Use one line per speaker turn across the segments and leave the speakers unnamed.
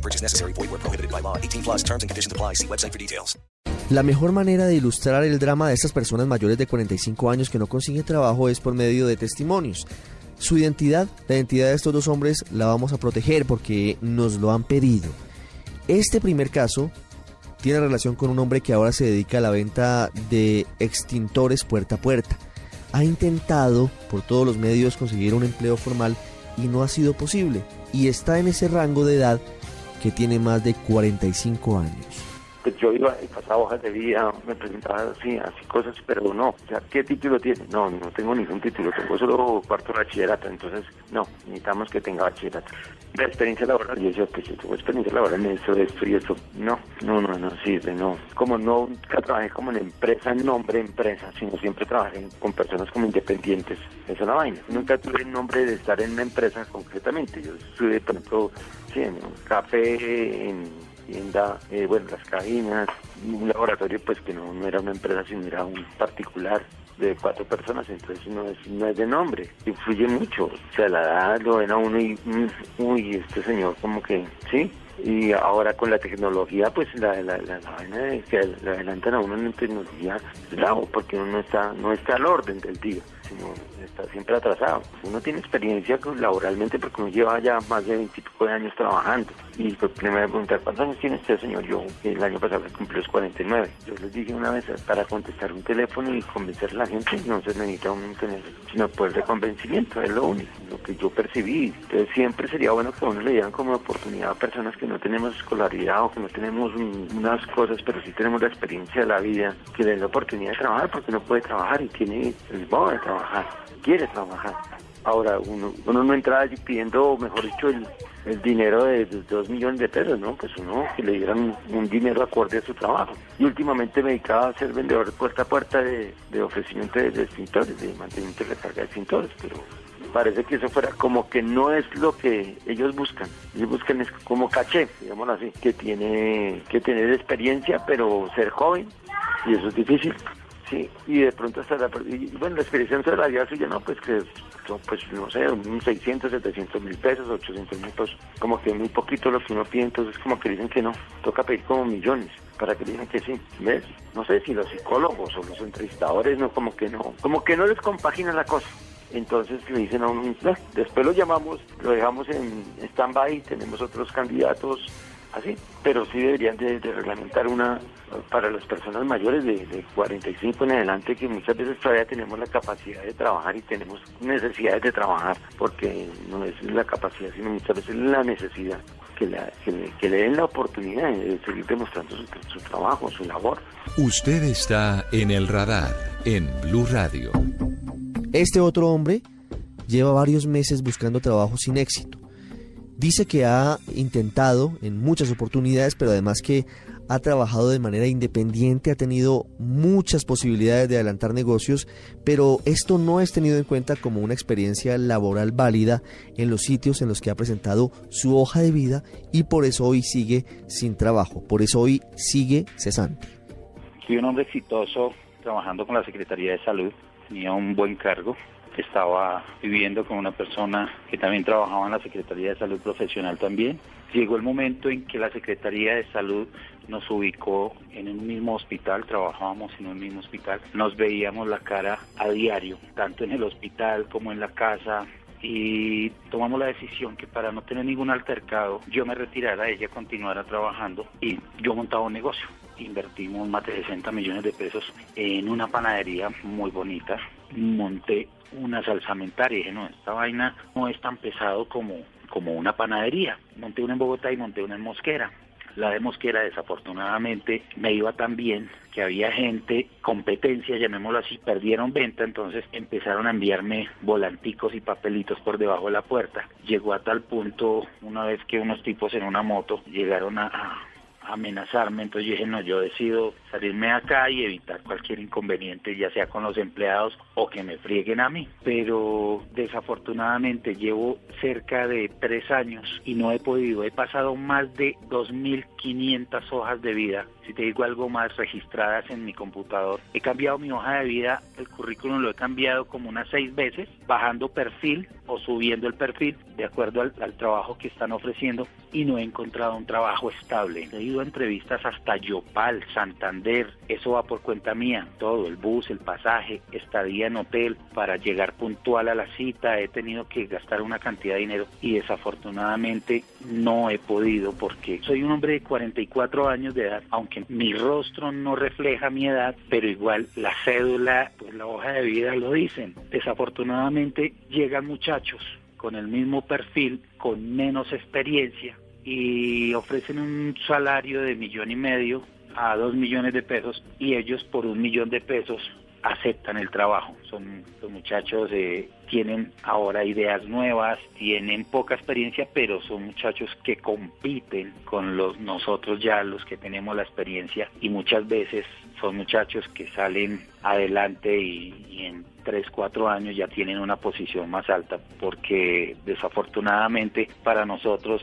No purchase necessary. Void where prohibited by law. 18 plus terms and conditions apply. See website for details.
La mejor manera de ilustrar el drama de estas personas mayores de 45 años que no consiguen trabajo es por medio de testimonios. Su identidad, la identidad de estos dos hombres, la vamos a proteger porque nos lo han pedido. Este primer caso tiene relación con un hombre que ahora se dedica a la venta de extintores puerta a puerta. Ha intentado por todos los medios conseguir un empleo formal y no ha sido posible. Y está en ese rango de edad que tiene más de 45 años.
Pues yo iba y pasaba hojas de vida, me presentaba así, así cosas, pero no. O sea, ¿qué título tiene? No, no tengo ningún título, tengo solo cuarto bachillerato, entonces no, necesitamos que tenga bachillerato. La experiencia laboral, yo decía, pues yo tengo experiencia laboral en eso, esto y esto. No, no, no, no sirve, no. Como no nunca trabajé como en empresa, en nombre de empresa, sino siempre trabajé con personas como independientes. Esa es la vaina. Nunca tuve el nombre de estar en una empresa concretamente. Yo estuve, por ejemplo, sí, en un café, en tienda, eh, bueno, las cabinas, un laboratorio pues que no, no era una empresa, sino era un particular de cuatro personas, entonces no es, no es de nombre, influye mucho, o sea, la edad lo ven a uno y, mm, uy, este señor como que, sí, y ahora con la tecnología, pues la, la, la, la vaina de que le adelantan a uno en la tecnología, bravo, porque uno no está, no está al orden del día, sino está siempre atrasado. Uno tiene experiencia con- laboralmente porque uno lleva ya más de 20 y pico de años trabajando. Y pues primero me preguntar, ¿cuántos años tiene usted, señor? Yo, el año pasado cumplió los 49. Yo les dije una vez, para contestar un teléfono y convencer a la gente, no se necesita un tener, sino poder de convencimiento, es lo único, lo que yo percibí. Entonces siempre sería bueno que a uno le dieran como oportunidad a personas que no tenemos escolaridad o que no tenemos unas cosas, pero sí tenemos la experiencia de la vida, que le den la oportunidad de trabajar porque uno puede trabajar y tiene el modo de quiere trabajar. Ahora, uno, uno no entra allí pidiendo, mejor dicho, el, el dinero de, dos millones de pesos, ¿no? Pues uno que le dieran un, un dinero acorde a su trabajo. Y últimamente me dedicaba a ser vendedor puerta a puerta de, de ofrecimiento de, de extintores, de mantenimiento de recarga de extintores, pero parece que eso fuera como que no es lo que ellos buscan. Ellos buscan es como caché, digámoslo así, que tiene que tener experiencia, pero ser joven, y eso es difícil. Sí, y de pronto hasta la, y, bueno, la experiencia salarial suya, no, pues que son, pues, no sé, unos 600, 700 mil pesos, 800 mil pesos, como que muy poquito lo que uno pide, entonces como que dicen que no, toca pedir como millones para que digan que sí, ¿ves? No sé si los psicólogos o los entrevistadores, no, como que no, como que no les compagina la cosa. Entonces le dicen a uno, "No", después lo llamamos, lo dejamos en stand-by, tenemos otros candidatos, así, pero sí deberían de, de reglamentar una para las personas mayores de, de 45 en adelante que muchas veces todavía tenemos la capacidad de trabajar y tenemos necesidades de trabajar porque no es la capacidad sino muchas veces la necesidad que, la- que le, que le den la oportunidad de seguir demostrando su, su trabajo, su labor.
Usted está en el radar en Blue Radio.
Este otro hombre lleva varios meses buscando trabajo sin éxito. Dice que ha intentado en muchas oportunidades, pero además que ha trabajado de manera independiente, ha tenido muchas posibilidades de adelantar negocios, pero esto no es tenido en cuenta como una experiencia laboral válida en los sitios en los que ha presentado su hoja de vida y por eso hoy sigue sin trabajo, por eso hoy sigue cesante.
Fui un hombre exitoso trabajando con la Secretaría de Salud, tenía un buen cargo, estaba viviendo con una persona que también trabajaba en la Secretaría de Salud profesional también. Llegó el momento en que la Secretaría de Salud nos ubicó en un mismo hospital, trabajábamos en un mismo hospital, nos veíamos la cara a diario, tanto en el hospital como en la casa, y tomamos la decisión que para no tener ningún altercado yo me retirara, ella continuara trabajando y yo montaba un negocio. Invertimos más de 60 millones de pesos en una panadería muy bonita. Monté una salsamentaria y dije, no, esta vaina no es tan pesado como, como una panadería. Monté una en Bogotá y monté una en Mosquera. La de Mosquera desafortunadamente me iba tan bien que había gente, competencia, llamémoslo así, perdieron venta, entonces empezaron a enviarme volanticos y papelitos por debajo de la puerta. Llegó a tal punto una vez que unos tipos en una moto llegaron a, a- amenazarme, entonces yo dije, no, yo decido salirme acá y evitar cualquier inconveniente, ya sea con los empleados o que me frieguen a mí. Pero desafortunadamente llevo cerca de tres años y no he podido, he pasado más de 2.500 hojas de vida si te digo algo más, registradas en mi computador. He cambiado mi hoja de vida, el currículum lo he cambiado como unas seis veces, bajando perfil o subiendo el perfil de acuerdo al, trabajo que están ofreciendo y no he encontrado un trabajo estable. He ido a entrevistas hasta Yopal, Santander, eso va por cuenta mía, todo, el bus, el pasaje, estadía en hotel para llegar puntual a la cita, he tenido que gastar una cantidad de dinero y desafortunadamente no he podido porque soy un hombre de 44 años de edad, aunque mi rostro no refleja mi edad, pero igual la cédula, pues la hoja de vida lo dicen. Desafortunadamente llegan muchachos con el mismo perfil, con menos experiencia y ofrecen un salario de millón y medio a dos millones de pesos y ellos por un millón de pesos aceptan el trabajo. Son los muchachos eh, tienen ahora ideas nuevas, tienen poca experiencia, pero son muchachos que compiten con los nosotros ya los que tenemos la experiencia y muchas veces son muchachos que salen adelante y, y en 3, 4 años ya tienen una posición más alta porque desafortunadamente para nosotros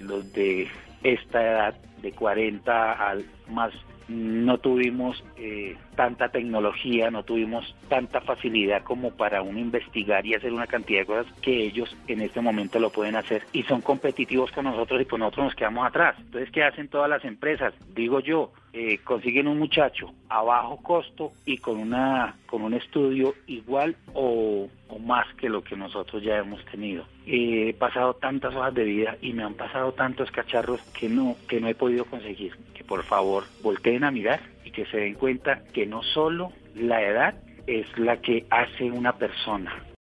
los de esta edad de 40 al más no tuvimos eh, tanta tecnología, no tuvimos tanta facilidad como para uno investigar y hacer una cantidad de cosas que ellos en este momento lo pueden hacer y son competitivos con nosotros y con nosotros nos quedamos atrás. Entonces, ¿qué hacen todas las empresas? Digo yo, eh, consiguen un muchacho a bajo costo y con una con un estudio igual o, más que lo que nosotros ya hemos tenido. he pasado tantas hojas de vida y me han pasado tantos cacharros que no que no he podido conseguir. Que por favor volteen a mirar y que se den cuenta que no solo la edad es la que hace una persona,